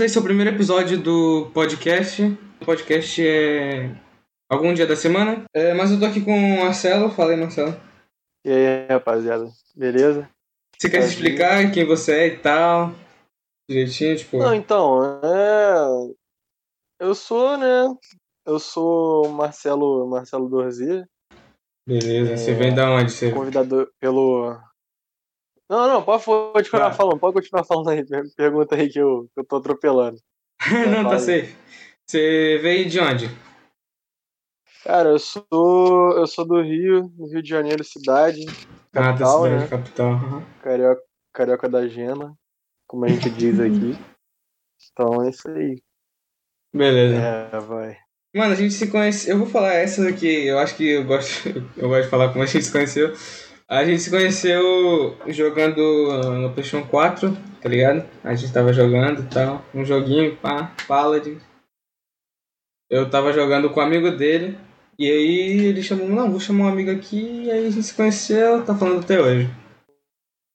Esse é o primeiro episódio do podcast. O podcast é algum dia da semana. É, mas eu tô aqui com o Marcelo. Fala aí, Marcelo. E aí, rapaziada, beleza? Você quer se explicar quem você é e tal? Direitinho, tipo. Não, então, é. Eu sou, né? Eu sou Marcelo, Marcelo Dorzi. Beleza, é... você vem da onde? Você... Convidado pelo não, não, pode, pode continuar falando, pode continuar falando aí. Pergunta aí que eu, que eu tô atropelando. não, tá safe. Você veio de onde? Cara, eu sou. Eu sou do Rio, Rio de Janeiro, cidade. Capital, ah, da cidade, né? capital. Uhum. Carioca, Carioca da Gema, como a gente diz aqui. Então é isso aí. Beleza. É, vai. Mano, a gente se conhece. Eu vou falar essa aqui, eu acho que eu gosto. Eu gosto de falar como a gente se conheceu. A gente se conheceu jogando no PlayStation 4, tá ligado? A gente tava jogando e tal, um joguinho, pá, Paladin. Eu tava jogando com um amigo dele, e aí ele chamou, não, vou chamar um amigo aqui, e aí a gente se conheceu, tá falando até hoje.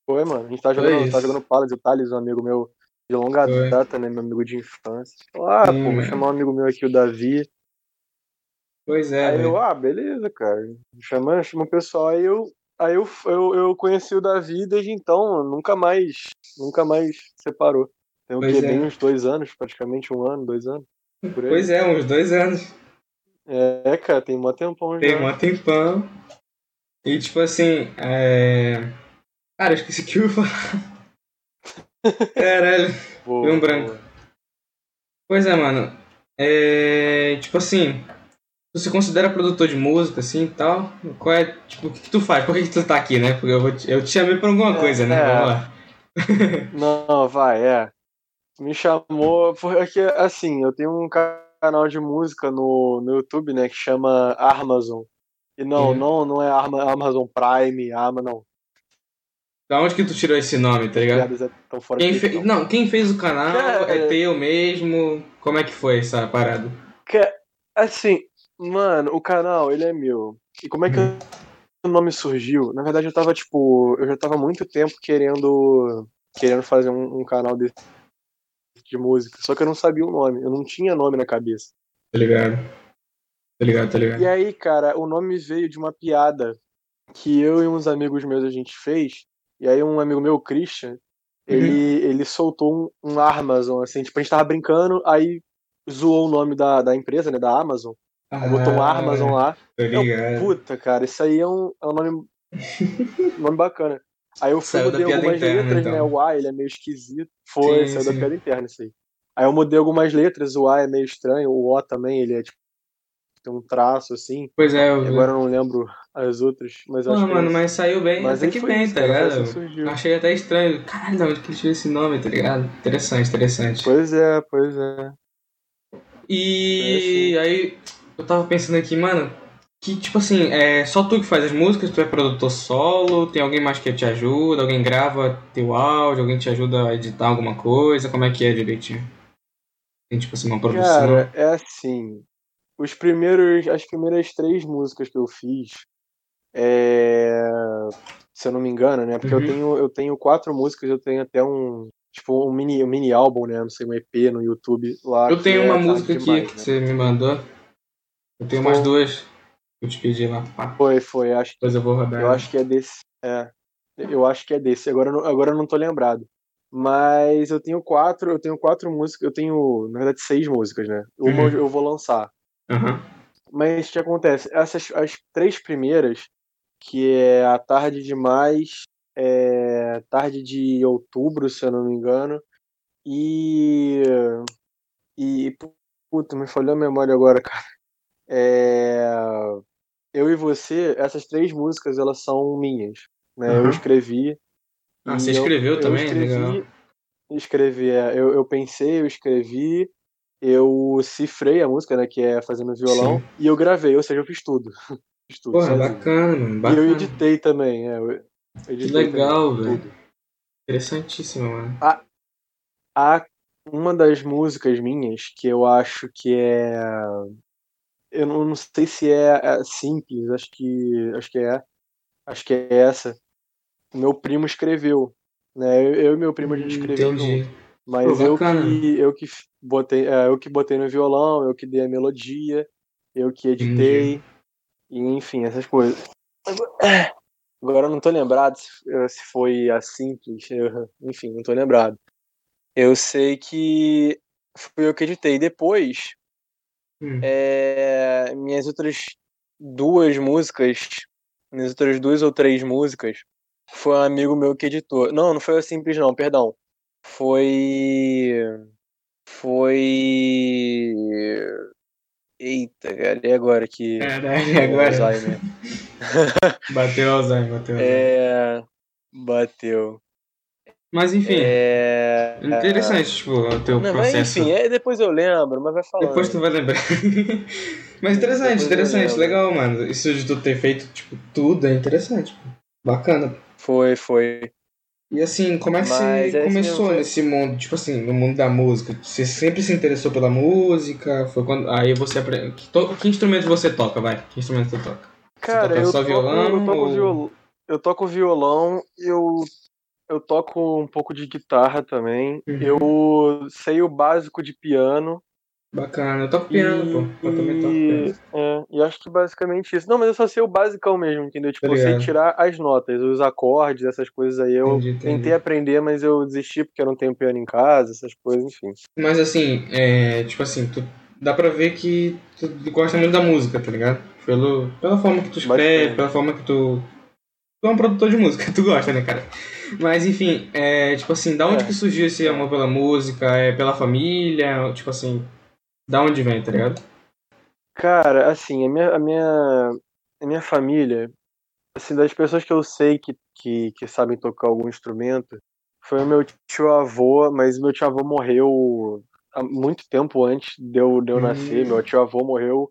Foi, mano, a gente tá jogando, tá jogando Paladin, o Thales, um amigo meu de longa Foi. data, né, meu amigo de infância. Ah, Sim, pô, vou chamar um amigo meu aqui, o Davi. Pois é. Aí eu, ah, beleza, cara. Chama, chama o pessoal, aí eu Aí eu, eu, eu conheci o Davi desde então, nunca mais, nunca mais separou. Tem o quê? É. Bem uns dois anos, praticamente um ano, dois anos. Pois é, uns dois anos. É, cara, tem mó tempão já. Tem mó tempão. E tipo assim, é... Cara, eu esqueci que eu ia falar. Caralho, boa, um branco. Boa. Pois é, mano. É... Tipo assim, você considera produtor de música, assim, e tal? Qual é, tipo, o que, que tu faz? Por que, que tu tá aqui, né? Porque eu, vou te, eu te chamei pra alguma é, coisa, né? É. Vamos lá. Não, vai, é. Me chamou, porque, assim, eu tenho um canal de música no, no YouTube, né, que chama Amazon. E não, não, não é Amazon Prime, Ama, não. Da onde que tu tirou esse nome, tá ligado? É quem fe... Não, quem fez o canal é, é teu mesmo? Como é que foi essa parada? Que, assim, Mano, o canal, ele é meu. E como é que hum. o nome surgiu? Na verdade, eu tava, tipo, eu já tava muito tempo querendo querendo fazer um, um canal de, de música, só que eu não sabia o nome, eu não tinha nome na cabeça. Tá ligado? Tá ligado, tá ligado. E aí, cara, o nome veio de uma piada que eu e uns amigos meus a gente fez, e aí um amigo meu, o Christian, ele, uhum. ele soltou um, um Amazon, assim, tipo, a gente tava brincando, aí zoou o nome da, da empresa, né, da Amazon, ah, botou Amazon lá. Tá puta, cara, isso aí é um, é um nome, nome bacana. Aí eu fui, mudei algumas interna, letras, então. né? O A, ele é meio esquisito. Foi, sim, saiu sim. da piada interna isso aí. Aí eu mudei algumas letras, o A é meio estranho, o O também, ele é tipo tem um traço assim. Pois é, eu Agora eu não lembro as outras, mas não, acho mano, que... mas saiu bem, mas até que bem, isso, tá ligado? Assim achei até estranho. Caralho, de onde que tirou esse nome, tá ligado? Interessante, interessante. Pois é, pois é. E é assim. aí eu tava pensando aqui, mano, que tipo assim, é só tu que faz as músicas, tu é produtor solo, tem alguém mais que te ajuda, alguém grava teu áudio, alguém te ajuda a editar alguma coisa, como é que é direitinho? Tem tipo assim uma produção? Cara, é assim, os primeiros, as primeiras três músicas que eu fiz, é, se eu não me engano, né, porque uhum. eu tenho eu tenho quatro músicas, eu tenho até um tipo um mini um mini álbum, né, não sei, um EP no YouTube lá. Eu tenho uma é música aqui demais, que né? você me mandou. Eu tenho umas duas que eu te pedi lá. Foi, foi. Acho Depois eu vou rodar. Eu acho que é desse. É. Eu acho que é desse. Agora, agora eu não tô lembrado. Mas eu tenho quatro, eu tenho quatro músicas, eu tenho, na verdade, seis músicas, né? Uma uhum. eu vou lançar. Uhum. Mas o que acontece? Essas as três primeiras, que é a tarde de mais, é, tarde de outubro, se eu não me engano, e. E. Puta, me falhou a memória agora, cara. É... Eu e você, essas três músicas, elas são minhas. Né? Uhum. Eu escrevi. Ah, você escreveu eu, também? Eu escrevi, Legal. escrevi é, eu, eu pensei, eu escrevi, eu cifrei a música, né, que é fazendo violão, Sim. e eu gravei, ou seja, eu fiz tudo. fiz tudo Porra, bacana, bacana. E eu editei também, é, eu editei que legal, velho. Interessantíssimo, mano. A, a, uma das músicas minhas que eu acho que é eu não, não sei se é, é, simples, acho que acho que é, acho que é essa. Meu primo escreveu, né? Eu, eu e meu primo a gente escreveu Entendi. junto. Mas Pô, eu que eu que botei, é, eu que botei no violão, eu que dei a melodia, eu que editei, e enfim, essas coisas. Agora- eu não tô lembrado se, eh, se foi a simples, eu- enfim, não tô lembrado. Eu sei que fui eu que editei. Depois, Hum. é, minhas outras duas músicas, minhas outras duas ou três músicas, foi um amigo meu que editou. Não, não foi o Simples não, perdão. Foi. Foi. Eita, cara, e agora que. Caralho, agora. Alzheimer. Bateu Alzheimer, bateu Alzheimer. É. Bateu. Mas enfim, É. interessante, tipo, o teu Não, mas processo. enfim, é, depois eu lembro, mas vai falando. Depois tu vai lembrar. Mas interessante, Depois interessante, legal, mano. Isso de tu ter feito, tipo, tudo é interessante. Bacana. Foi, foi. E assim, como é que Mas você é começou mesmo, foi- nesse mundo, tipo assim, no mundo da música? Você sempre se interessou pela música? Foi quando. Aí você aprende. Que, to- que instrumento você toca, vai? Que instrumento você toca? Cara, toca eu só toco, violão eu toco ou- violão. Eu toco violão, eu, eu toco um pouco de guitarra também. Uhum. Eu sei o básico de piano. Bacana. Eu toco piano, e, pô. Eu também toco piano. é, e acho que basicamente isso. Não, mas eu só sei o basicão mesmo, entendeu? Tipo, eu sei Obrigado. tirar as notas, os acordes, essas coisas aí. Eu Entendi, entendi. tentei aprender, mas eu desisti porque eu não tenho piano em casa, essas coisas, enfim. Mas assim, é, tipo assim, tu, dá pra ver que tu gosta muito da música, tá ligado? Pelo, pela forma que tu escreve, Bastante. pela forma que tu. Tu é um produtor de música, tu gosta, né, cara? Mas enfim, é, tipo assim, da onde É. que surgiu esse amor pela música? É pela família? Tipo assim, da onde vem, tá ligado? Cara, assim, a minha, a minha, a minha família, assim, das pessoas que eu sei que, que, que sabem tocar algum instrumento, foi o meu tio-avô, mas meu tio-avô morreu há muito tempo antes de eu, de eu Hum. nascer. Meu tio-avô morreu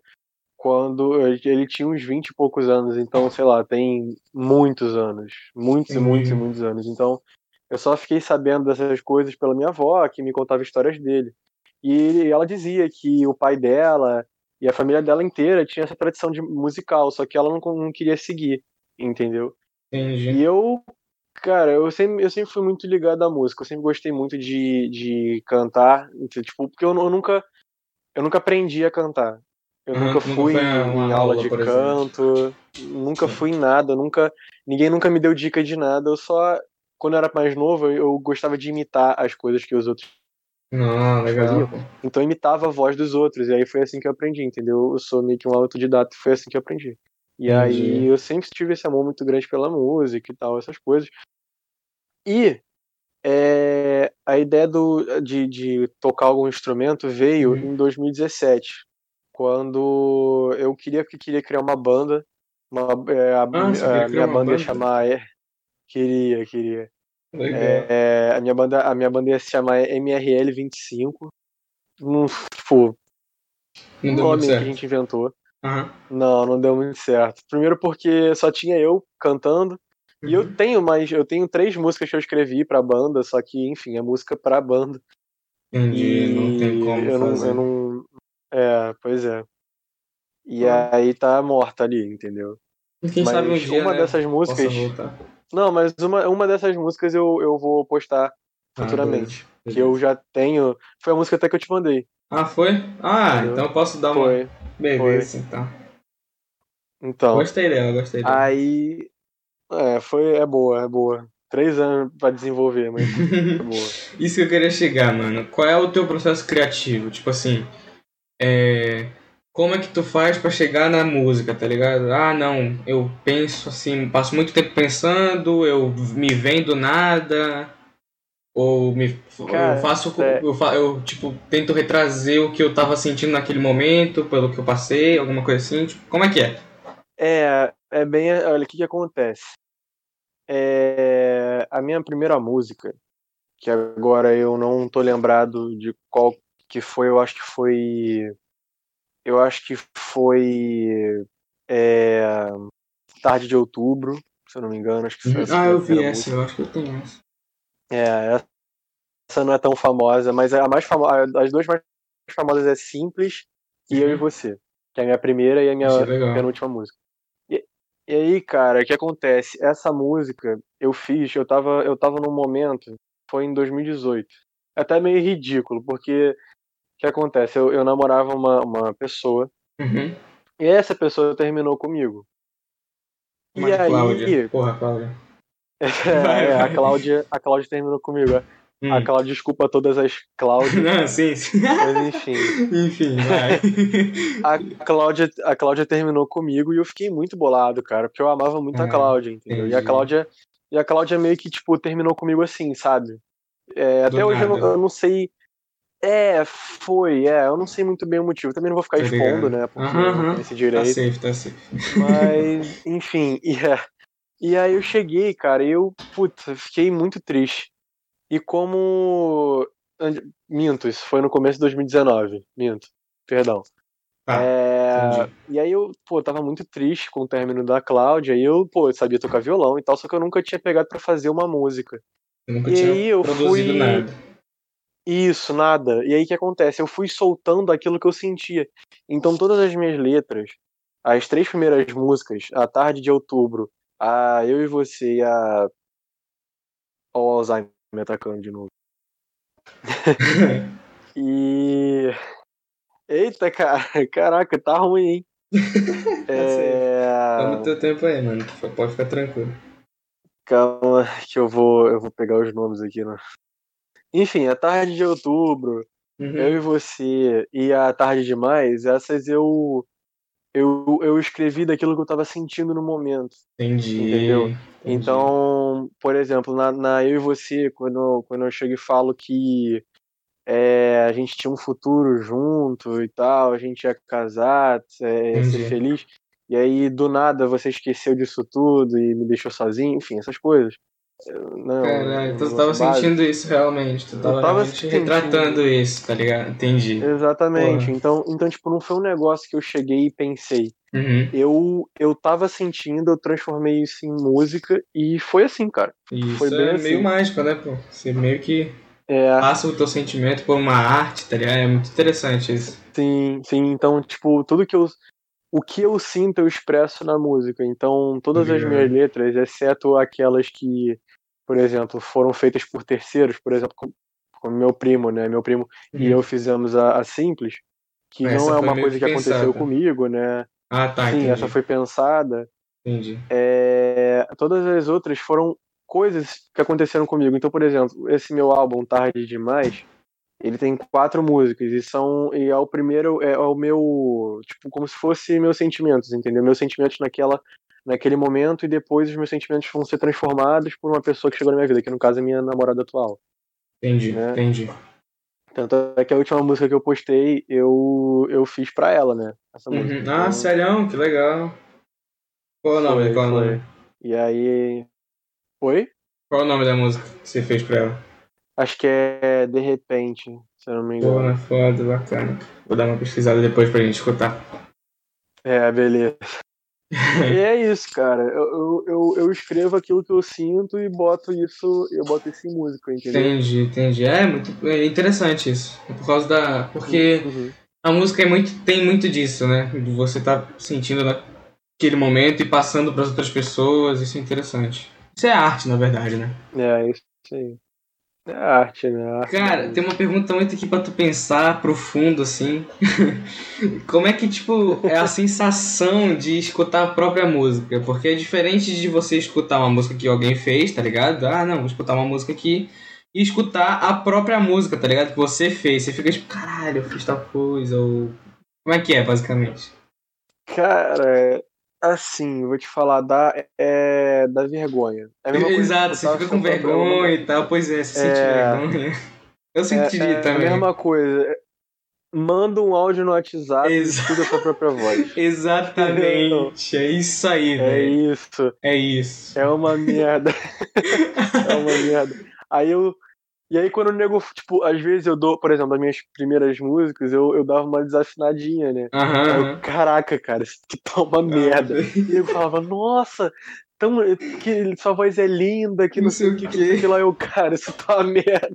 quando ele tinha uns 20 e poucos anos, então, sei lá, tem muitos anos. Muitos e muitos e muitos anos. Então, eu só fiquei sabendo dessas coisas pela minha avó, que me contava histórias dele. E ela dizia que o pai dela e a família dela inteira tinha essa tradição de musical, só que ela não, não queria seguir, entendeu? Entendi. E eu, cara, eu sempre, eu sempre fui muito ligado à música, eu sempre gostei muito de, de cantar, então, tipo, porque eu, eu nunca eu nunca aprendi a cantar. Eu Aham, nunca fui em aula de por exemplo. canto, nunca Sim. fui em nada, nunca ninguém nunca me deu dica de nada, eu só quando eu era mais novo, eu, gostava de imitar as coisas que os outros Não, legal. fazia. então eu imitava a voz dos outros, e aí foi assim que eu aprendi, entendeu? Eu sou meio que um autodidata, foi assim que eu aprendi. E aí Entendi. eu sempre tive esse amor muito grande pela música e tal, essas coisas. E é, a ideia do, de, de tocar algum instrumento veio Uhum. em 2017, quando eu queria que queria criar uma banda, uma, é, a, Ah, a minha uma banda ia banda? chamar é, queria, queria. É, a minha banda, a minha banda ia se chamar MRL 25. Não, tipo, Não um deu nome que a gente inventou. Aham. Não, não deu muito certo. Primeiro porque só tinha eu cantando. E eu Uhum. tenho mais, eu tenho três músicas que eu escrevi pra banda, só que, enfim, é música pra banda. Entendi, E não tem como eu não, fazer. eu não. É, pois é. E Ah. aí tá morta ali, entendeu? Quem Mas sabe um dia, uma né, dessas músicas. Não, mas uma, uma dessas músicas eu, eu vou postar Ah, futuramente. beleza, que eu já tenho. Foi a música até que eu te mandei. Ah, foi? Ah, Entendeu? então eu posso dar uma. Foi. Beleza, então. Então. Gostei dela, gostei dela. Aí. É, foi. É boa, é boa. Três anos pra desenvolver, mas é boa. Isso que eu queria chegar, mano. Qual é o teu processo criativo? Tipo assim, é... como é que tu faz pra chegar na música, tá ligado? Ah, não, eu penso assim, passo muito tempo pensando, eu me vendo nada, ou me, Cara, eu faço, é- eu, eu tipo tento retrazer o que eu tava sentindo naquele momento, pelo que eu passei, alguma coisa assim. Tipo, como é que é? É, é bem. Olha, o que que acontece? É, a minha primeira música, que agora eu não tô lembrado de qual que foi, eu acho que foi. Eu acho que foi. é, Tarde de Outubro, se eu não me engano, acho que foi essa Ah, eu vi essa, eu acho que eu tenho essa. É, essa não é tão famosa, mas a mais famosa, as duas mais famosas é Simples e Eu e Uhum. Você, que é a minha primeira e a minha legal. penúltima música. E, e aí, cara, o que acontece? Essa música eu fiz, eu tava, eu tava num momento, foi em 2018. é até meio ridículo, porque que acontece? Eu, eu namorava uma, uma pessoa Uhum. e essa pessoa terminou comigo. E Mas aí, Cláudia. Porra, Cláudia. é, Vai, é, a vai. Cláudia, a Cláudia terminou comigo. é. Hum. A Cláudia desculpa todas as Cláudias, Não, sim, sim. mas enfim. Enfim, vai. A Cláudia, a Cláudia terminou comigo e eu fiquei muito bolado, cara, porque eu amava muito Ah, a Cláudia, entendeu? E a entendi. Cláudia, e a Cláudia meio que, tipo, terminou comigo assim, sabe? É, até hoje eu não, eu não sei. É, foi, é, eu não sei muito bem o motivo. Também não vou ficar Tô expondo, ligado. né? Porque eu não tenho esse Tá direito. safe, tá safe. Mas, enfim, e, é, e aí eu cheguei, cara, e eu, puta, fiquei muito triste. E como. Minto, isso foi no começo de 2019. Minto, perdão. Tá, É, e aí eu, pô, tava muito triste com o término da Cláudia, e eu, pô, eu sabia tocar violão e tal, só que eu nunca tinha pegado pra fazer uma música. Eu nunca E tinha aí eu produzido fui- nada. Isso, nada. E aí o que acontece? Eu fui soltando aquilo que eu sentia. Então todas as minhas letras, as três primeiras músicas, A Tarde de Outubro, a Eu e Você e a. Ó, o Alzheimer me atacando de novo. E. Eita, cara, caraca, tá ruim, hein? Tá no É... teu tempo aí, mano. Pode ficar tranquilo. Calma, que eu vou, eu vou pegar os nomes aqui, né? Enfim, a tarde de outubro, Uhum. eu e você e a tarde demais, essas eu eu, eu escrevi daquilo que eu tava sentindo no momento. Entendi. Entendeu? entendi. Então, por exemplo, na, na eu e você, quando, quando eu chego e falo que é, a gente tinha um futuro junto e tal, a gente ia casar, é, ser feliz, e aí do nada você esqueceu disso tudo e me deixou sozinho, enfim, essas coisas. Não, Caralho, tu tava sou básico. sentindo isso realmente. Tu tava, tava sentindo. retratando isso, tá ligado? Entendi. Exatamente. Porra. Então, então, tipo, não foi um negócio que eu cheguei e pensei. Uhum. Eu, eu tava sentindo, eu transformei isso em música e foi assim, cara. Isso Foi é assim. meio mágico, né, pô? Você meio que É, passa o teu sentimento por uma arte, tá ligado? É muito interessante isso. sim, sim. Então, tipo, tudo que eu. O que eu sinto, eu expresso na música. Então, todas as Obrigado. minhas letras, exceto aquelas que, por exemplo, foram feitas por terceiros, por exemplo, com, com meu primo, né? Meu primo e Uhum. eu fizemos a, a Simples, que Essa não é uma coisa que que aconteceu pensada. comigo, né? Ah, tá, sim, entendi. essa foi pensada. Entendi. É, todas as outras foram coisas que aconteceram comigo. Então, por exemplo, esse meu álbum Tarde Demais, ele tem quatro músicas e são e é o primeiro é o meu tipo como se fosse meus sentimentos, entendeu? Meus sentimentos naquela naquele momento e depois os meus sentimentos vão ser transformados por uma pessoa que chegou na minha vida, que no caso é minha namorada atual. Entendi, Né? entendi. Tanto é que a última música que eu postei, eu eu fiz pra ela, né? Essa música. Uhum. Então, Ah, sério? Que legal. Qual é o nome? foi, Qual é o nome? E aí Oi? Qual é o nome da música que você fez pra ela? Acho que é De Repente, se eu não me engano. Porra, foda, bacana. Vou dar uma pesquisada depois pra gente escutar. É, beleza. E é isso, cara. Eu, eu, eu, escrevo aquilo que eu sinto e boto isso, eu boto isso em música, entendeu? Entendi, entendi. É muito é interessante isso. É por causa da. Porque Uhum. a música é muito, tem muito disso, né? De você tá sentindo naquele momento e passando pras outras pessoas. Isso é interessante. Isso é arte, na verdade, né? É, isso aí. É arte, né? A arte Cara, da tem uma pergunta muito aqui pra tu pensar profundo, assim. Como é que, tipo, é a sensação de escutar a própria música? Porque é diferente de você escutar uma música que alguém fez, tá ligado? Ah, não, vou escutar uma música aqui. E escutar a própria música, tá ligado? Que você fez. Você fica tipo, caralho, eu fiz tal coisa. Ou. Como é que é, basicamente? Cara, assim, vou te falar, dá, é, dá vergonha. É Exato, você fica com vergonha e tal. Pois é, você sente É. vergonha. Eu É, sentiria é também. a mesma coisa. Manda um áudio no WhatsApp e Exato. escuta a sua própria voz. Exatamente. É isso aí, É velho. isso. É isso. É uma merda. é uma merda. Aí eu. E aí quando o nego, tipo, às vezes eu dou, por exemplo, as minhas primeiras músicas, eu, eu dava uma desafinadinha, né? Eu, aham. caraca, cara, isso aqui tá uma merda. E eu falava, nossa, tão, que sua voz é linda, que não, sei o que, que, que lá eu, cara, isso tá uma merda,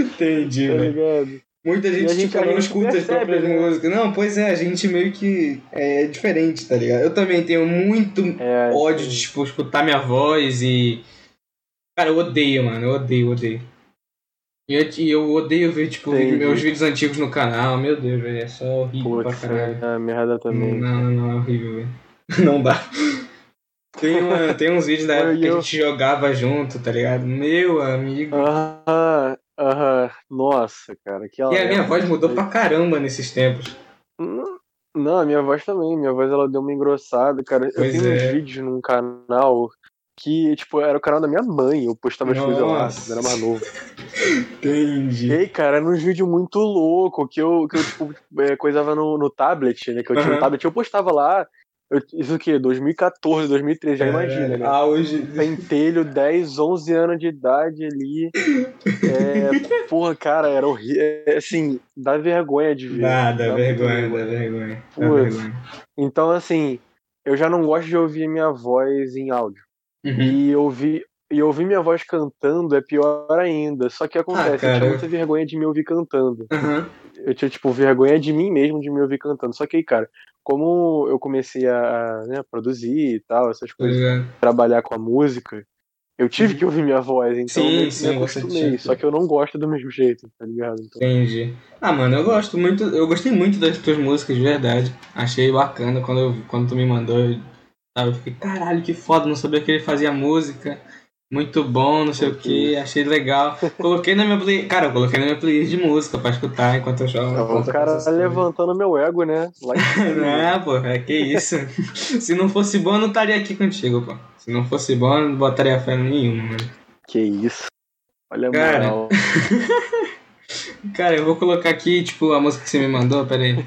Entendi, tá velho. ligado? Muita gente, gente- tipo, não escuta as percebe, próprias né? músicas. Não, pois é, a gente meio que é diferente, tá ligado? Eu também tenho muito É, ódio de, tipo, escutar minha voz e. Cara, eu odeio, mano. Eu odeio, odeio. E eu, eu odeio ver, tipo, Entendi. meus vídeos antigos no canal. Meu Deus, velho. É só horrível pra Putz, caralho. é merda também. Não, não, não, é horrível, velho. Não dá. Tem, uma, tem uns vídeos da época que a gente jogava junto, tá ligado? Meu amigo. Aham, aham. Nossa, cara. Que E a minha voz mudou pra caramba nesses tempos. Não, Não, a minha voz também. Minha voz ela deu uma engrossada, cara. Pois eu tenho é. uns vídeos num canal que, tipo, era o canal da minha mãe. Eu postava as coisas lá, quando era mais novo. E Entendi. aí, cara, era uns vídeos muito louco que eu, que eu tipo, é, coisava no, no tablet, né? Que eu tinha Aham. um tablet, eu postava lá. eu- isso o quê? 2014, 2013, já imagina, né? Auge. pentelho, 10, 11 anos de idade ali. É, porra, cara, era horrível. É, Assim, dá vergonha de ver. Dá, dá Dá vergonha, muita dá vergonha. Dá vergonha. Então, assim, eu já não gosto de ouvir minha voz em áudio. Uhum. E ouvir, e ouvir minha voz cantando é pior ainda. Só que acontece, eu cara. tinha muita vergonha de me ouvir cantando. Aham. Eu tinha, tipo, vergonha de mim mesmo de me ouvir cantando. Só que aí, cara, como eu comecei a né, produzir e tal, essas coisas, ligado? trabalhar com a música, eu tive que ouvir minha voz, então Sim, eu sim, me acostumei. Só que eu não gosto do mesmo jeito, tá ligado? Então, Entendi. Ah, mano, eu gosto muito. Eu gostei muito das tuas músicas, de verdade. Achei bacana quando, eu, quando tu me mandou. Eu, tava, eu fiquei, caralho, que foda, não sabia que ele fazia música. Muito bom, não sei o que, achei legal. Coloquei na minha play. Cara, eu coloquei na minha playlist de música pra escutar enquanto eu jogo. o enquanto eu cara coisas. levantando meu ego, né? Lá. Não, pô, é que isso. Se não fosse bom, eu não estaria aqui contigo, pô. Se não fosse bom, eu não botaria fé nenhuma, mano. que isso. Olha a Cara. moral. Cara, eu vou colocar aqui, tipo, a música que você me mandou, pera aí.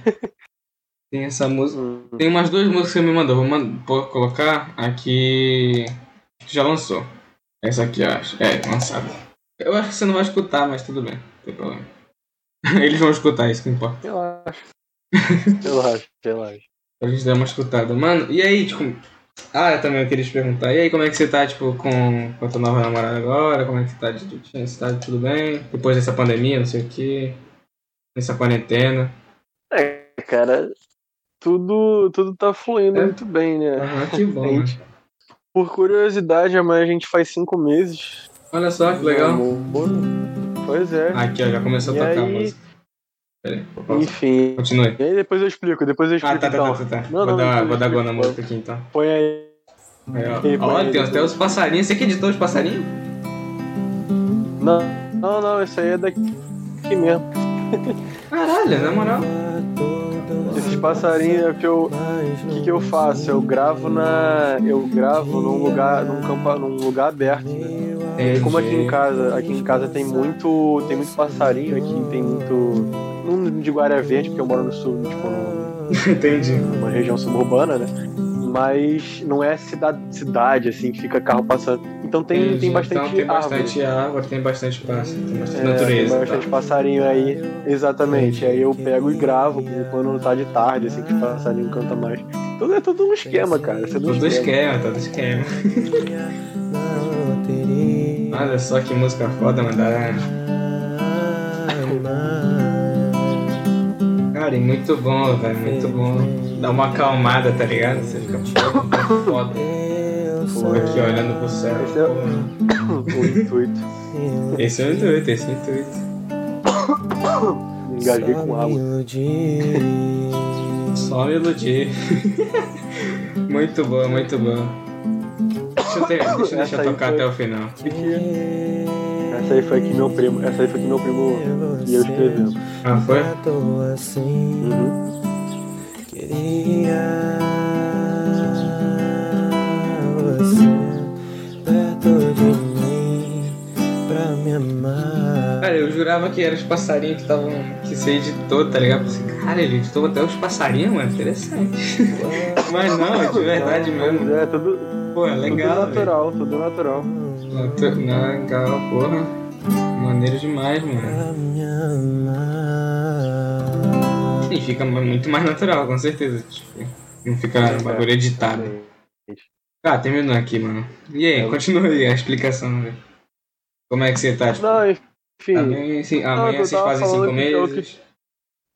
Tem essa música. Hum, Tem umas duas músicas que você me mandou. Vou, man- vou colocar aqui. que Já lançou. Essa aqui, eu acho. É, lançada. Eu acho que você não vai escutar, mas tudo bem. Não tem problema. Eles vão escutar, isso que importa. Relaxa. Relaxa, relaxa. Pra gente dar uma escutada. Mano, e aí, tipo. Ah, eu também queria te perguntar. E aí, como é que você tá, tipo, com, com a tua nova namorada agora? Como é que você tá de tá tudo bem? Depois dessa pandemia, não sei o que. Nessa quarentena. É, cara, tudo, tudo tá fluindo É? muito bem, né? Aham, que bom, A gente- Por curiosidade, amanhã a gente faz cinco meses. Olha só que legal. Pois é. Aqui, ó, já começou a E tocar a música. Pera aí, vou pausar. Enfim. Continue. E aí depois eu explico, depois eu Ah, explico tá, tá, então. tá, tá. tá. Não, vou, não, dar, vou dar gol na música aqui então. Põe aí. Aí, ó. Põe aí, tem até os passarinhos. Você que editou os passarinhos? Não, não, não, esse aí é daqui mesmo. Caralho, na moral. Esses passarinhos é que eu. O que, que eu faço? Eu gravo na. Eu gravo num lugar. num campo, num lugar aberto. né? Aí, como aqui em casa, aqui em casa tem muito. Tem muito passarinho, aqui tem muito. Não de Guará Verde, porque eu moro no sul, tipo, num- Entendi. numa região suburbana, né? Mas não é cidade, cidade assim, que fica carro passando. Então tem, Entendi. tem bastante Então tem árvore. bastante árvore, tem bastante pássaro, tem bastante É, natureza. Tem bastante tá? passarinho aí. Exatamente. Aí eu pego e gravo quando tá de tarde, assim, que os passarinhos cantam mais. Tudo é tudo um esquema, cara. Isso é Tudo esquema, tudo esquema. Olha só que música foda. Dá- Cara, e muito bom, velho, muito bom. Dá uma acalmada, tá ligado? Você fica foda. Fica aqui olhando pro céu. Esse é- pô. O intuito. Esse é o intuito, esse é o intuito. Me engasguei com água. Só me iludir. muito bom, muito bom. Deixa eu, ter, deixa eu deixar tocar foi- até o final. Essa aí foi que meu primo. Essa aí foi que meu primo e eu escrevemos. Ah, foi? Uhum. Queria você perto de mim pra me amar. Cara, eu jurava que eram os passarinhos que estavam. que você editou, tá ligado? Pensei, cara, ele editou até os passarinhos, mano. Interessante. Mas não, é de verdade mesmo. É, tudo, Pô, é tudo legal. velho. natural, tudo natural. Natu- Não, legal, porra. Maneiro demais, mano. Pra me amar. E fica muito mais natural, com certeza. Tipo, não fica um bagulho editado. Ah, terminou aqui, mano. E aí, É. continua aí a explicação, velho. Como é que você tá? Tipo, Não, enfim. amanhã, sim, Não, amanhã eu vocês fazem cinco falando que meses.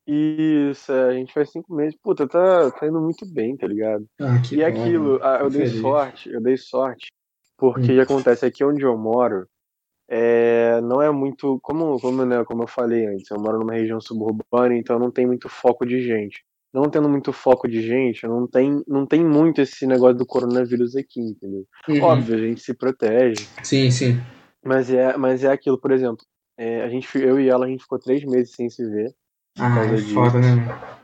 Isso, é, a gente faz cinco meses. Puta, tá, tá indo muito bem, tá ligado? Ah, e bom, aquilo, ah, eu dei feliz. sorte, eu dei sorte, porque Hum. o que acontece aqui onde eu moro é, não é muito. Como, como, né, como eu falei antes, eu moro numa região suburbana, então não tem muito foco de gente. Não tendo muito foco de gente, não tem, não tem muito esse negócio do coronavírus aqui, entendeu? Uhum. Óbvio, a gente se protege, Sim, sim. mas é, mas é aquilo, por exemplo, é, a gente, eu e ela, a gente ficou três meses sem se ver. Ah, é foda, né?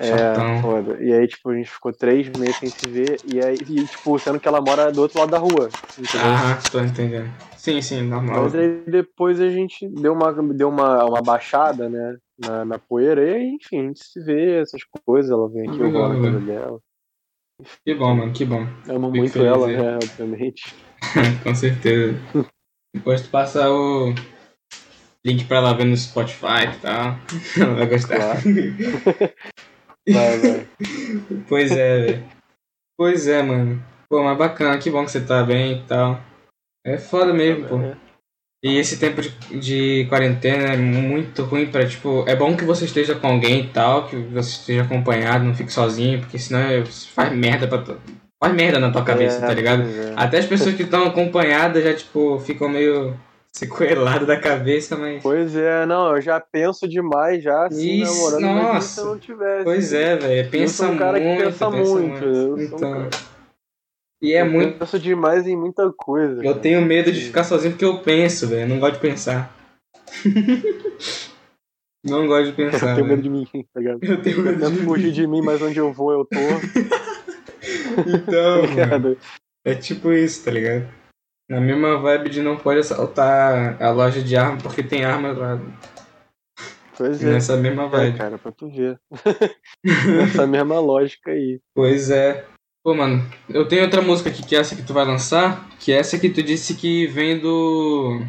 É, foda. E aí, tipo, a gente ficou três meses sem se ver, e aí, e, tipo, sendo que ela mora do outro lado da rua, entendeu? Ah, tô entendendo. Sim, sim, normal. Mas aí depois a gente deu uma, deu uma, uma baixada, né, na, na poeira, e aí, enfim, a gente se vê, essas coisas, ela vem aqui, eu vou na casa dela. Que bom, mano, que bom. Amo Fico muito ela, é. né, obviamente. Com certeza. Depois tu passar o link pra ela ver no Spotify e tal. Ela vai gostar. Claro. Vai, vai. Pois é, velho. Pois é, mano. Pô, mas bacana, que bom que você tá bem e tal. É foda mesmo, pô. É. E esse tempo de, de quarentena é muito ruim pra, tipo, é bom que você esteja com alguém e tal, que você esteja acompanhado, não fique sozinho, porque senão é- faz merda pra tu. Faz merda na tua cabeça, É, tá ligado? é. Até as pessoas que estão acompanhadas já, tipo, ficam meio sequeladas da cabeça, mas. Pois é, não, eu já penso demais já, assim, Isso, namorando, nossa. se eu não tivesse. Pois é, velho. Pensa sou um cara que muito. pensa muito, eu um Então. cara- E é eu muito. penso demais em muita coisa. Eu cara. tenho medo de ficar sozinho porque eu penso, velho. Eu Não gosto de pensar. não gosto de pensar. Eu tenho medo de mim, tá ligado? Eu tenho Eu medo tento de fugir de mim, mas onde eu vou, eu tô. Então, tá é tipo isso, tá ligado? Na mesma vibe de não pode assaltar a loja de arma porque tem arma lá. Pois é. Nessa mesma É, vibe. cara, pra tu ver. Nessa mesma lógica aí. Pois é. Pô, mano, eu tenho outra música aqui que é essa que tu vai lançar, que é essa que tu disse que vem do.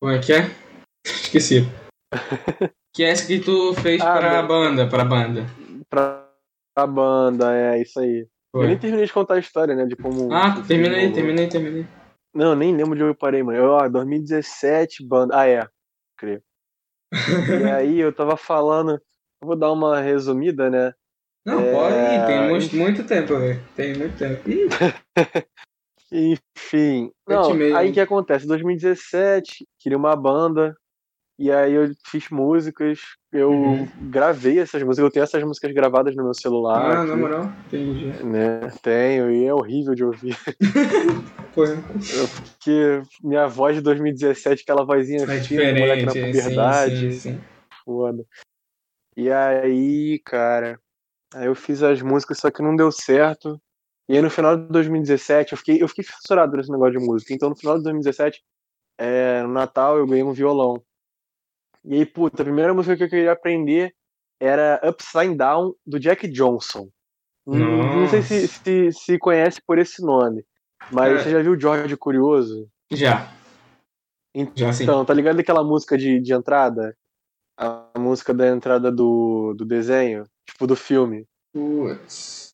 Como é que é? Esqueci. que é essa que tu fez Ah, pra não. banda, pra banda. Pra a banda, é isso aí. Eu Foi. nem terminei de contar a história, né? De como. Ah, como termina aí, Não, nem lembro de onde eu parei, mano. Eu, ó, 2017, banda. Ah, é. Creio. E aí eu tava falando. Eu vou dar uma resumida, né? Não, É, pode ir, tem muito, enfim. muito tempo, velho. Tem muito tempo. Enfim. Não, aí o que acontece? 2017, queria uma banda. E aí eu fiz músicas. Eu Uhum. gravei essas músicas. Eu tenho essas músicas gravadas no meu celular. ah, na moral, entendi. né? Tenho, e é horrível de ouvir. Pô, Porque minha voz de 2017, aquela vozinha é fina, moleque na puberdade, sim, sim, sim. foda. E aí, cara, aí eu fiz as músicas, só que não deu certo. E aí no final de 2017, eu fiquei, eu fiquei fissurado nesse negócio de música. Então no final de 2017, é, no Natal, eu ganhei um violão. E aí, puta, a primeira música que eu queria aprender era Upside Down, do Jack Johnson. Não, não sei se, se, se conhece por esse nome. Mas Cara, você já viu o George Curioso? Já, já sim. Então, tá ligado aquela música de, de entrada? A música da entrada do, do desenho? Tipo, do filme. Putz.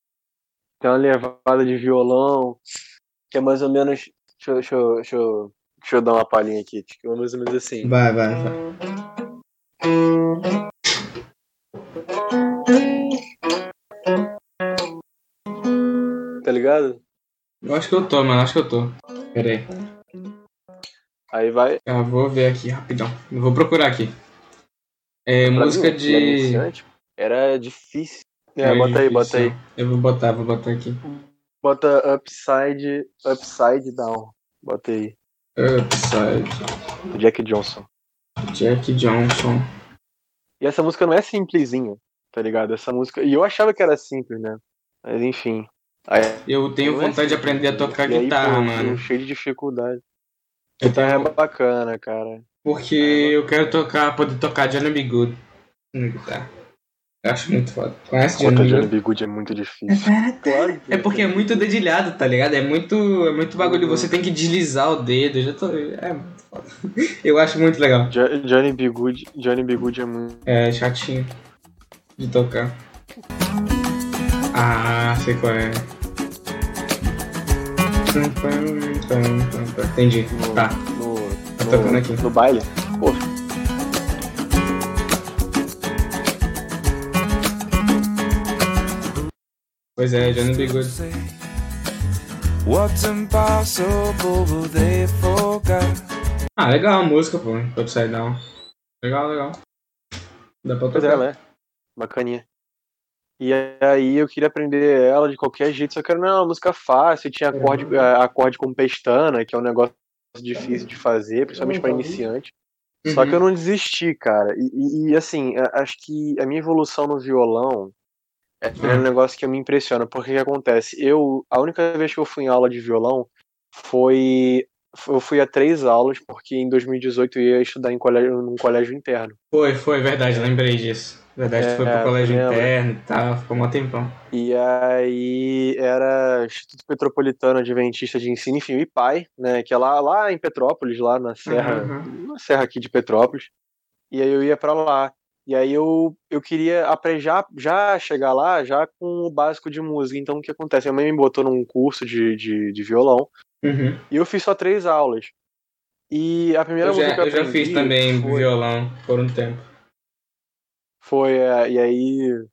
Tem uma levada de violão, que é mais ou menos. Deixa, eu- deixa, deixa, deixa eu dar uma palhinha aqui. Que é mais ou menos assim. Vai, vai, vai. Tá ligado? Eu acho que eu tô, mano, acho que eu tô. Pera aí. Aí vai. Eu vou ver aqui rapidão. Eu vou procurar aqui. É pra música mim, era de. Era difícil. É, É bota aí, difícil. bota aí. Eu vou botar, vou botar aqui. Bota upside, upside down. Bota aí. Upside. Jack Johnson. Jack Johnson. E essa música não é simplesinha, tá ligado? Essa música. E eu achava que era simples, né? Mas enfim. Aí, Eu tenho é vontade de simples, aprender a tocar E aí, guitarra, pô, mano. Cheio de dificuldade. Guitarra tenho- é bacana, cara. Porque eu quero tocar, poder tocar Johnny B. Good na guitarra. Eu acho muito foda. Conhece Conta Johnny B. Johnny Good? B. Good é muito difícil. Claro que É porque é muito dedilhado, tá ligado? É muito, é muito bagulho. Você tem que deslizar o dedo. Eu já tô, é muito foda. Eu acho muito legal. Jo- Johnny B. Good, Johnny B. Good é muito. É chatinho de tocar. Ah, sei qual é. Entendi. No, Tá. No, Tá no- tocando aqui. No baile. Pô, Pois é, Johnny B. Good. What's impossible, but they forgot. Ah, legal a música, pô. Upside Down. Legal, legal. Dá pra Pois é, tocar. ela é. Bacaninha. E aí eu queria aprender ela de qualquer jeito, só que era uma música fácil, tinha acorde, Uhum. eh, acorde com pestana, que é um negócio difícil de fazer, principalmente pra iniciante. Só que eu Uhum. não desisti, cara. E, e- e, assim, acho que a minha evolução no violão é Ah. um negócio que me impressiona, porque que acontece? Eu, a única vez que eu fui em aula de violão foi. Eu fui a três aulas, porque em 2018 eu ia estudar em colégio, num colégio interno. Foi, foi, verdade, lembrei disso. Verdade, tu foi É, pro colégio lembra? interno e tal, ficou um tempão. E aí era Instituto Metropolitano Adventista de Ensino, enfim, o IPAI, né? Que é lá, lá em Petrópolis, lá na serra, Uhum. na serra aqui de Petrópolis. E aí eu ia pra lá. E aí eu, eu queria aprender, já, já chegar lá, já com o básico de música. Então o que acontece? Minha mãe me botou num curso de, de, de violão Uhum. e eu fiz só três aulas. E a primeira Eu música já, que eu eu já fiz também foi, violão por um tempo. foi é, e aí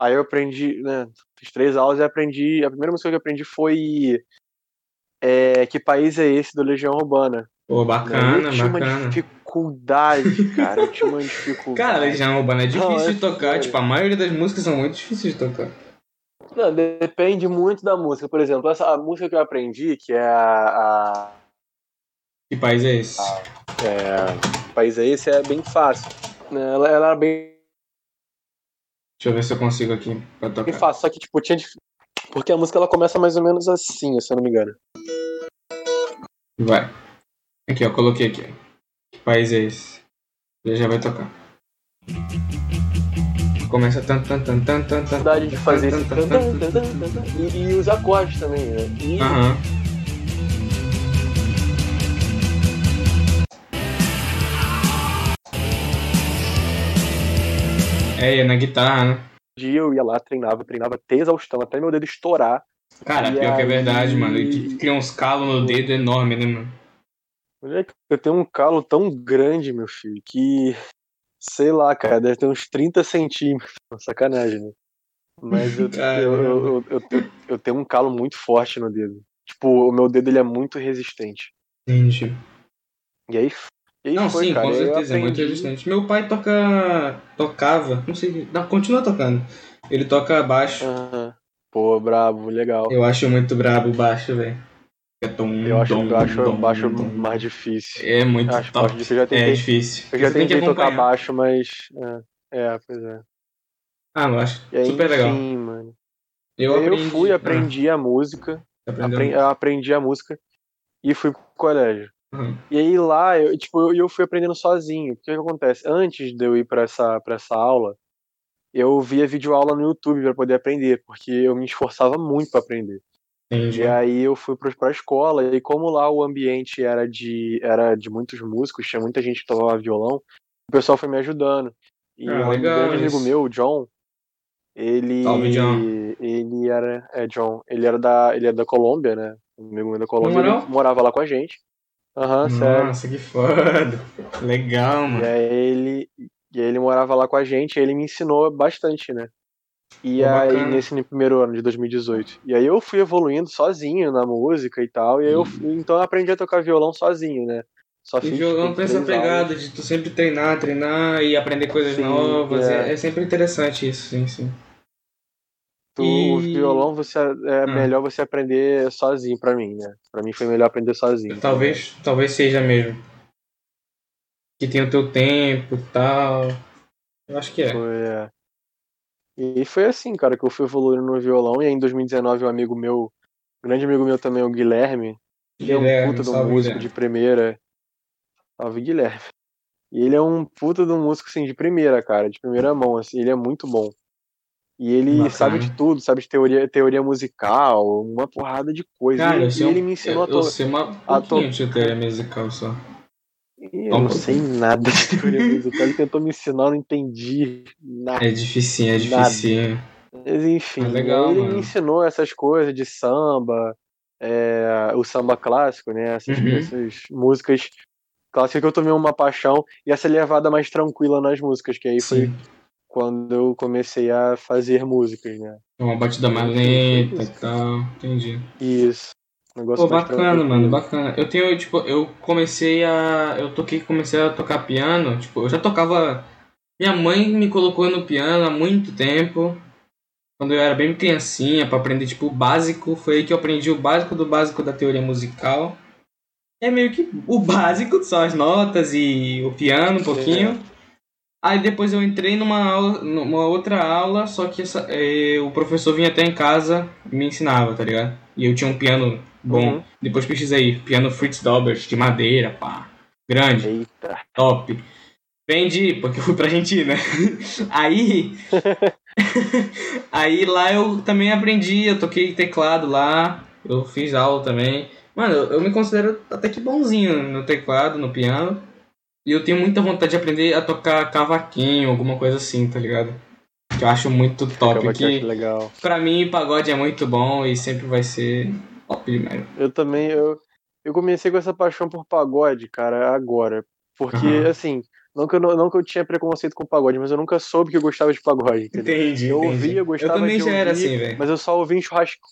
aí eu aprendi, né, fiz três aulas e aprendi, a primeira música que eu aprendi foi é, Que País é Esse, do Legião Urbana. Pô, né? bacana, uma bacana. Dificuldade, cara, eu tinha uma dificuldade. Cara, Legião Urbana é difícil Não, é de tocar, tipo, a maioria das músicas são muito difíceis de tocar. Não, depende muito da música. Por exemplo, essa a música que eu aprendi, que é a, a Que país é esse? é, País é Esse, é bem fácil. Ela, ela era bem, Deixa eu ver se eu consigo aqui pra bem tocar. fácil, só que tipo, tinha dif- porque a música ela começa mais ou menos assim, se eu não me engano. Vai. Aqui, ó, coloquei aqui. Que país é esse? Ele já vai tocar. Começa tan tan tan tan tan tan. de fazer tan, tan, tan, e, e os acordes também, né? E Aham. É, é na guitarra, né? dia eu ia lá, treinava, treinava até exaustão, até meu dedo estourar. Cara, E pior que é aí- verdade, mano. E cria uns calos no dedo enorme, né, mano? Moleque, eu tenho um calo tão grande, meu filho, que. Sei lá, cara, deve ter uns 30 centímetros. Sacanagem, né? Mas eu, eu, eu, eu, tenho um calo muito forte no dedo. Tipo, o meu dedo ele é muito resistente. Entendi. E aí, e aí Não, foi, sim, cara. com certeza, é muito resistente. Meu pai toca. tocava, não sei. Não, continua tocando. Ele toca baixo. Pô, brabo, legal. Eu acho muito brabo o baixo, velho. É Eu acho, tom, eu acho baixo mais difícil. É muito Acho top. baixo difícil. Eu já É tentei, difícil. eu já Você tem que tentei tocar baixo, mas. É, é, pois é. Ah, eu acho aí, super legal. enfim, mano. Eu, Eu, aprendi. fui, aprendi a música. Ah, aprendeu. apren- eu aprendi a música e fui pro colégio. Uhum. E aí lá, eu, tipo, eu, eu fui aprendendo sozinho. O que, que acontece? Antes de eu ir pra essa, pra essa aula, eu via videoaula no YouTube pra poder aprender, porque eu me esforçava muito pra aprender. Entendi. E aí eu fui pro- pra escola, e como lá o ambiente era de, era de muitos músicos, tinha muita gente que tocava violão, o pessoal foi me ajudando. E Ah, um legal grande amigo meu, o John, ele. Salve, John. Ele era. É, John. Ele era da. Ele é da Colômbia, né? Um amigo meu da Colômbia. Ele morava lá com a gente. Aham, sério. Nossa, que foda. Legal, E mano. aí ele. E aí ele morava lá com a gente, e ele me ensinou bastante, né? E Pô, aí, bacana. nesse primeiro ano de 2018. E aí eu fui evoluindo sozinho na música e tal. E aí eu fui- então eu aprendi a tocar violão sozinho, né? Só E violão tem essa pegada aulas. de tu sempre treinar, treinar e aprender coisas Sim, novas. é. É. é sempre interessante isso, sim, sim. Tu- E- O violão você é Ah. melhor você aprender sozinho pra mim, né? Pra mim foi melhor aprender sozinho. Talvez, talvez seja mesmo. Que tem o teu tempo e tal. Eu acho que é. Foi, é. E foi assim, cara, que eu fui evoluindo no violão. E aí em 2019 um amigo meu, um grande amigo meu também, o Guilherme, ele é um puta de um músico Guilherme. de primeira. Salve, Guilherme. E ele é um puta de um músico, assim, de primeira, cara, de primeira mão, assim, ele é muito bom. E ele Bacana. sabe de tudo, sabe de teoria, teoria musical, uma porrada de coisa. Cara, e eu ele um- me ensinou eu, a eu tocar. sei uma a to- de teoria musical só. Eu um não sei pouquinho. nada de teoria musical, ele tentou me ensinar, não entendi nada. É dificinho, é dificinho. Mas enfim, Mas legal, ele mano. me ensinou essas coisas de samba, é, o samba clássico, né? Essas, Uhum. essas músicas clássicas que eu tomei uma paixão e essa levada mais tranquila nas músicas, que aí foi Sim. quando eu comecei a fazer músicas, né? Uma batida mais lenta e tal. Entendi. Isso. Negócio Pô, bacana, mano, bacana. Eu tenho, tipo, eu comecei a. Eu toquei, comecei a tocar piano, tipo, eu já tocava. Minha mãe me colocou no piano há muito tempo. Quando eu era bem criancinha, pra aprender, tipo, o básico. Foi aí que eu aprendi o básico do básico da teoria musical. É meio que o básico, só as notas e o piano um pouquinho. Aí depois eu entrei numa, aula, numa outra aula, só que essa, eh, o professor vinha até em casa e me ensinava, tá ligado? E eu tinha um piano bom. Uhum. Depois pesquisei, piano Fritz Dobert, de madeira, pá. Grande, Eita. top. Vendi, porque eu fui pra Argentina. Aí. aí lá eu também aprendi, eu toquei teclado lá, eu fiz aula também. Mano, eu, me considero até que bonzinho no teclado, no piano. E eu tenho muita vontade de aprender a tocar cavaquinho, alguma coisa assim, tá ligado? Que eu acho muito top. Acaba que legal. pra mim, pagode é muito bom e sempre vai ser top demais. Eu também, eu, eu comecei com essa paixão por pagode, cara, agora. Porque, Aham. assim, não que, eu, não, não que eu tinha preconceito com pagode, mas eu nunca soube que eu gostava de pagode, entendeu? Entendi. Eu entendi. ouvia, gostava Eu também de já era ouvir, assim, velho. Mas eu só ouvi em churrasco.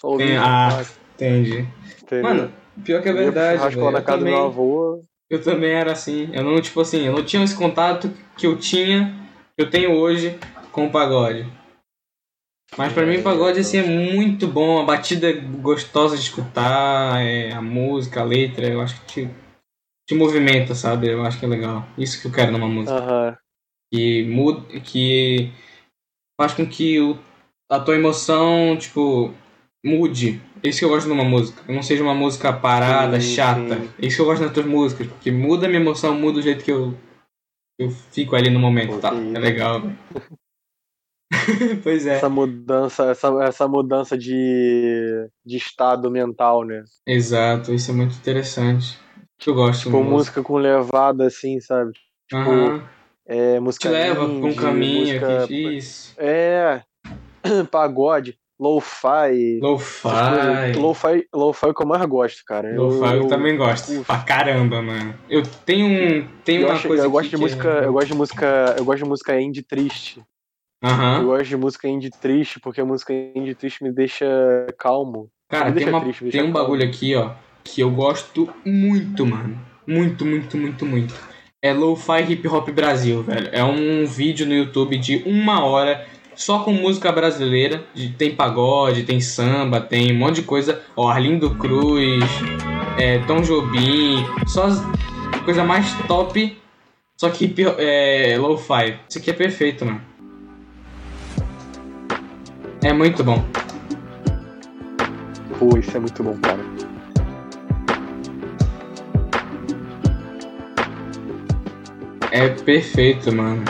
Só ouvi Tem- em ah, churrasco, Entendi. entendeu? Mano, pior que é verdade. churrasco lá na Eu casa também, do meu avô. eu também era assim. Eu não, tipo assim, eu não tinha esse contato que eu tinha, que eu tenho hoje com o pagode. Mas pra mim o pagode assim é muito bom, a batida é gostosa de escutar, é, a música, a letra, eu acho que te, te movimenta, sabe? Eu acho que é legal. Isso que eu quero numa música. Que muda, que faz com que o, a tua emoção, tipo, mude. É isso que eu gosto numa música. Que não seja uma música parada, Sim, chata. sim. É isso que eu gosto nas tuas músicas, porque muda a minha emoção, muda o jeito que eu, eu fico ali no momento, Pô, tá? É legal, velho. pois é, Essa mudança, essa, essa mudança de, de estado mental, né? exato, isso é muito interessante. Eu gosto Tipo, de música com levada, assim, sabe? Aham. É, música Te leva pra um indie, caminho música- aqui, isso. É, pagode, lo-fi. Lo-fi. coisas. Lo-fi, lo-fi é o que eu mais gosto, cara. Lo-fi eu, também gosto. curto. Pra caramba, mano. Eu tenho um. Tenho Eu, uma acho- coisa. eu gosto de que música, é- eu gosto de música, eu gosto de música indie triste. Eu Aham. gosto de música indie triste porque a música indie triste me deixa calmo. Cara, tem, uma, triste, tem um bagulho aqui, ó, que eu gosto muito, mano. Muito, muito, muito, muito. É Lo-Fi Hip Hop Brasil, velho. É um vídeo no YouTube de uma hora só com música brasileira. Tem pagode, tem samba, tem um monte de coisa. Ó, Arlindo Cruz, é, Tom Jobim, só as coisa mais top. Só que é, Lo-Fi. Isso aqui é perfeito, mano. É muito bom. Pô, isso é muito bom, cara. É perfeito, mano.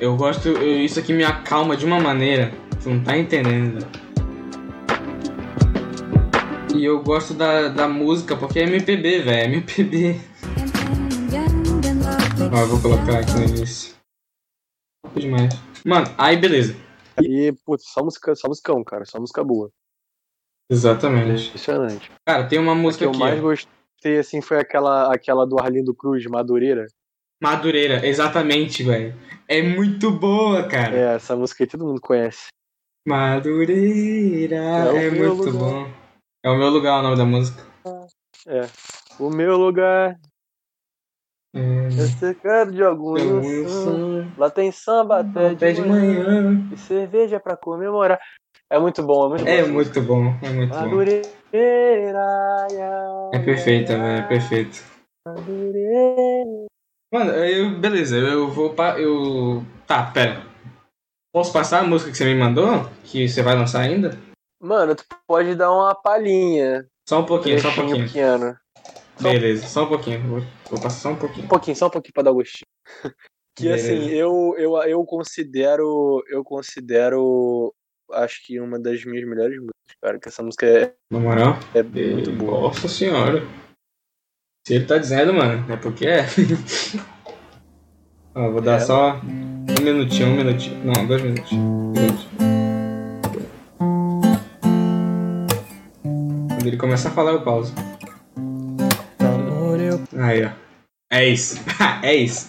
Eu gosto. eu- isso aqui me acalma de uma maneira. Tu não tá entendendo. E eu gosto da, da música porque é MPB, velho. MPB. Ó, eu vou colocar aqui no início. Demais. Mano, aí beleza. E, putz, só música, só musicão, cara, só música boa. Exatamente. Impressionante. Cara, tem uma A que música eu mais gostei, assim, foi aquela, aquela do Arlindo Cruz, Madureira. Madureira, exatamente, velho. É muito boa, cara. É, essa música aí todo mundo conhece. Madureira. É É, muito lugar. bom. É o meu lugar o nome da música. É. O meu lugar É. é cercado de algum ilusão. Lá tem samba até, Até de manhã. E cerveja pra comemorar. É muito bom, é muito bom. É muito bom, é muito bom. Madureira. ia, É perfeita, ia, velho, é perfeito. Mano, eu, beleza, eu vou pa, eu Tá, pera. Posso passar a música que você me mandou? Que você vai lançar ainda? Mano, tu pode dar uma palhinha. Só um pouquinho, só um pouquinho. pequeno. Beleza, só um pouquinho. Vou, vou passar só um pouquinho. Um pouquinho, só um pouquinho pra dar gostinho. Que Beleza. assim, eu, eu, eu considero. Eu considero. Acho que uma das minhas melhores músicas, cara. Que essa música é, Na moral? é muito boa. Nossa senhora. Se ele tá dizendo, mano, é porque é. Ó, vou dar É. só um minutinho, um minutinho. Não, dois. Um minutinho. Quando ele começar a falar, eu pauso. Aí, ó. É isso. é isso.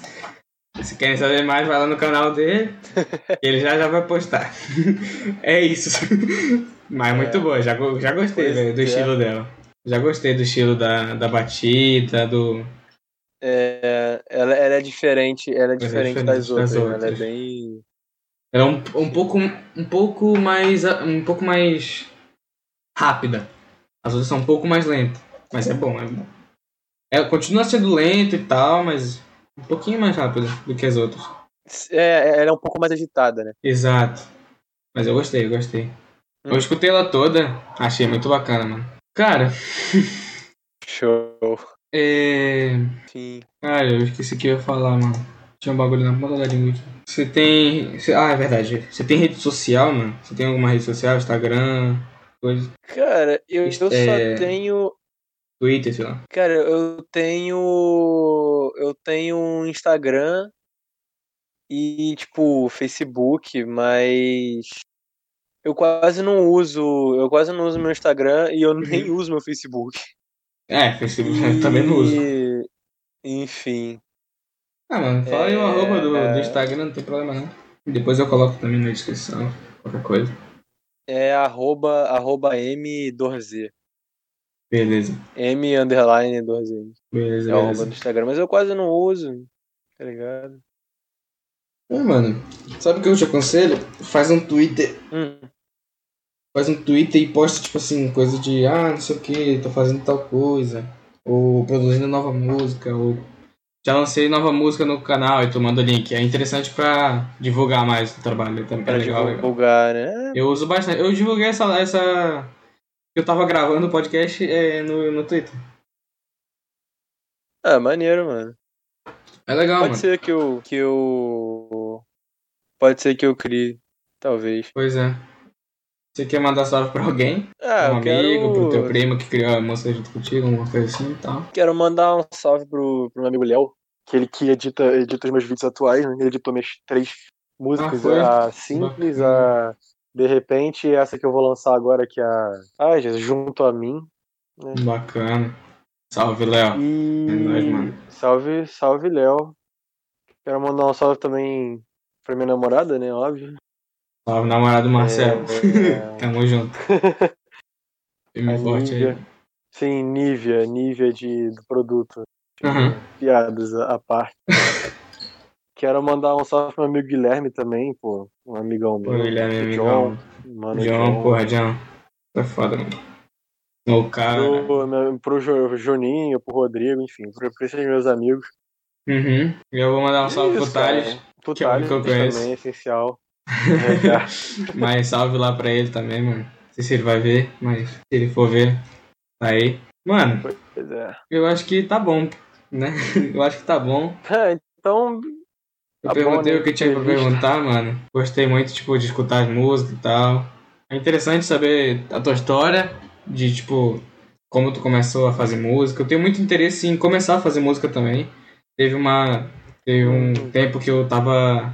Se querem saber mais, vai lá no canal dele. ele já já vai postar. é isso. Mas muito boa, já, já gostei velho, do é. estilo dela. Já gostei do estilo da, da batida, do. É, ela, ela é diferente, ela é diferente, diferente das, das outras, Ela é outras. bem. Ela é um, um pouco um pouco mais um pouco mais rápida. As outras são um pouco mais lentas, mas é bom, é bom. Ela continua sendo lento e tal, mas um pouquinho mais rápida do que as outras. É, ela é um pouco mais agitada, né? Exato. Mas eu gostei, eu gostei. Eu Hum. escutei ela toda, achei muito bacana, mano. Cara, Show. é. Sim. Cara, eu esqueci o que eu ia falar, mano. Tinha um bagulho na ponta da língua aqui. Você tem. você- Ah, é verdade. Você tem rede social, mano? Você tem alguma rede social? Instagram? Coisa. Cara, eu, eu só É. tenho. Twitter, sei lá. Cara, eu tenho. Eu tenho um Instagram e, tipo, Facebook, mas. Eu quase não uso. Eu quase não uso meu Instagram e eu nem uso meu Facebook. É, Facebook eu também não uso. E- Enfim. Ah, mano, fala aí o É. arroba do, do Instagram, não tem problema não. Depois eu coloco também na descrição, qualquer coisa. É arroba, arroba M2Z. Beleza, M underline 2Z. beleza, É beleza. do Instagram, mas eu quase não uso. Tá ligado? É, mano, sabe o que eu te aconselho? Faz um Twitter, Hum. faz um Twitter e posta, tipo assim, coisa de, ah, não sei o que, tô fazendo tal coisa. Ou produzindo nova música, ou já lancei nova música no canal e tu manda o link. É interessante pra divulgar mais o trabalho também. Pra É legal, legal. divulgar, né? Eu uso bastante. Eu divulguei essa. essa... Eu tava gravando o podcast é, no, no Twitter. Ah, maneiro, mano. É legal, Pode mano. ser que eu. que eu. Pode ser que eu crie, talvez. Pois é. Você quer mandar salve pra alguém? Ah, um eu quero. amigo, pro teu primo que criou a música junto contigo, alguma coisa assim e tal. Quero mandar um salve pro, pro meu amigo Léo, que ele que edita, edita os meus vídeos atuais, né? Ele editou minhas três músicas, foi? a Simples, a De Repente essa que eu vou lançar agora, que é a. Ai, Jesus, Junto a Mim. Bacana. Salve, Léo. E. É nóis, mano. Salve, salve, Léo. Quero mandar um salve também pra minha namorada, né? Óbvio. Salve, namorado Marcelo. É, Tamo junto. Firme a e forte aí. Sim, Nívia, Nívia de, do produto. Aham. Piadas à parte. Quero mandar um salve pro meu amigo Guilherme também, pô. Um amigão meu. Guilherme, o amigão. John, mano, John, porra, John. Tá foda, mano. O cara. Pro, meu- pro Juninho, pro Rodrigo, enfim, pro, pra esses meus amigos. Uhum. E eu vou mandar um salve pro Isso, Thales. cara. Pro que é Thales que eu conheço. também, essencial. É, cara. Mas salve lá pra ele também, mano. Não sei se ele vai ver, mas se ele for ver, tá aí. Mano, é. eu acho que tá bom, né? Eu acho que tá bom. É, então, Eu Tá bom, perguntei né? o que tinha pra perguntar, mano. Gostei muito, tipo, de escutar as músicas e tal. É interessante saber a tua história, de, tipo, como tu começou a fazer música. Eu tenho muito interesse em começar a fazer música também. Teve uma... Teve um Hum. tempo que eu tava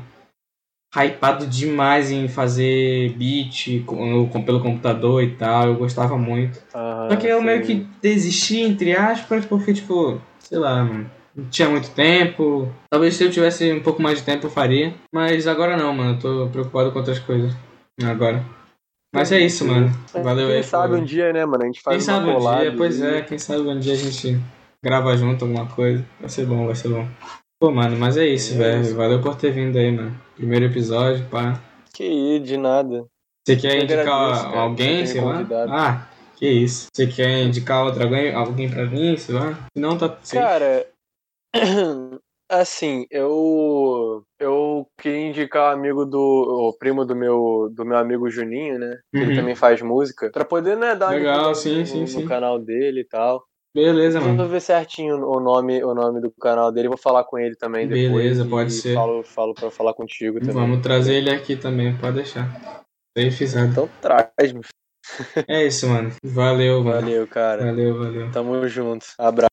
hypado demais em fazer beat com, com- pelo computador e tal. Eu gostava muito. Só que eu sim. meio que desisti, entre aspas, porque, tipo, sei lá, mano. Não tinha muito tempo. Talvez se eu tivesse um pouco mais de tempo eu faria. Mas agora não, mano. Eu tô preocupado com outras coisas. Agora. Mas é isso, mano. Valeu Quem aí. sabe por- um dia, né, mano? A gente Quem faz uma sabe um dia, pois é. Quem sabe um dia a gente grava junto alguma coisa. Vai ser bom, vai ser bom. Pô, mano, mas é isso, É velho. Valeu por ter vindo aí, mano. Primeiro episódio, pá. Que ir, de nada. Você quer Eu indicar agradeço, cara, alguém, sei lá? Ah, que isso. Você quer indicar outra alguém, alguém pra mim, sei lá? Se não, tá. Cara, assim, eu eu queria indicar o amigo do o primo do meu do meu amigo Juninho, né? Que ele Uhum. também faz música, Pra poder né dar Legal, sim, no, sim, no sim. canal dele e tal. Beleza, Eu vou mano. ver certinho o nome o nome do canal dele, vou falar com ele também depois. Beleza, pode ser. Falo falo para falar contigo também. Vamos trazer ele aqui também, pode deixar. Bem frisado. Então traz, meu filho. É isso, mano. Valeu, mano. valeu, cara. Valeu, valeu. Tamo junto. Abraço.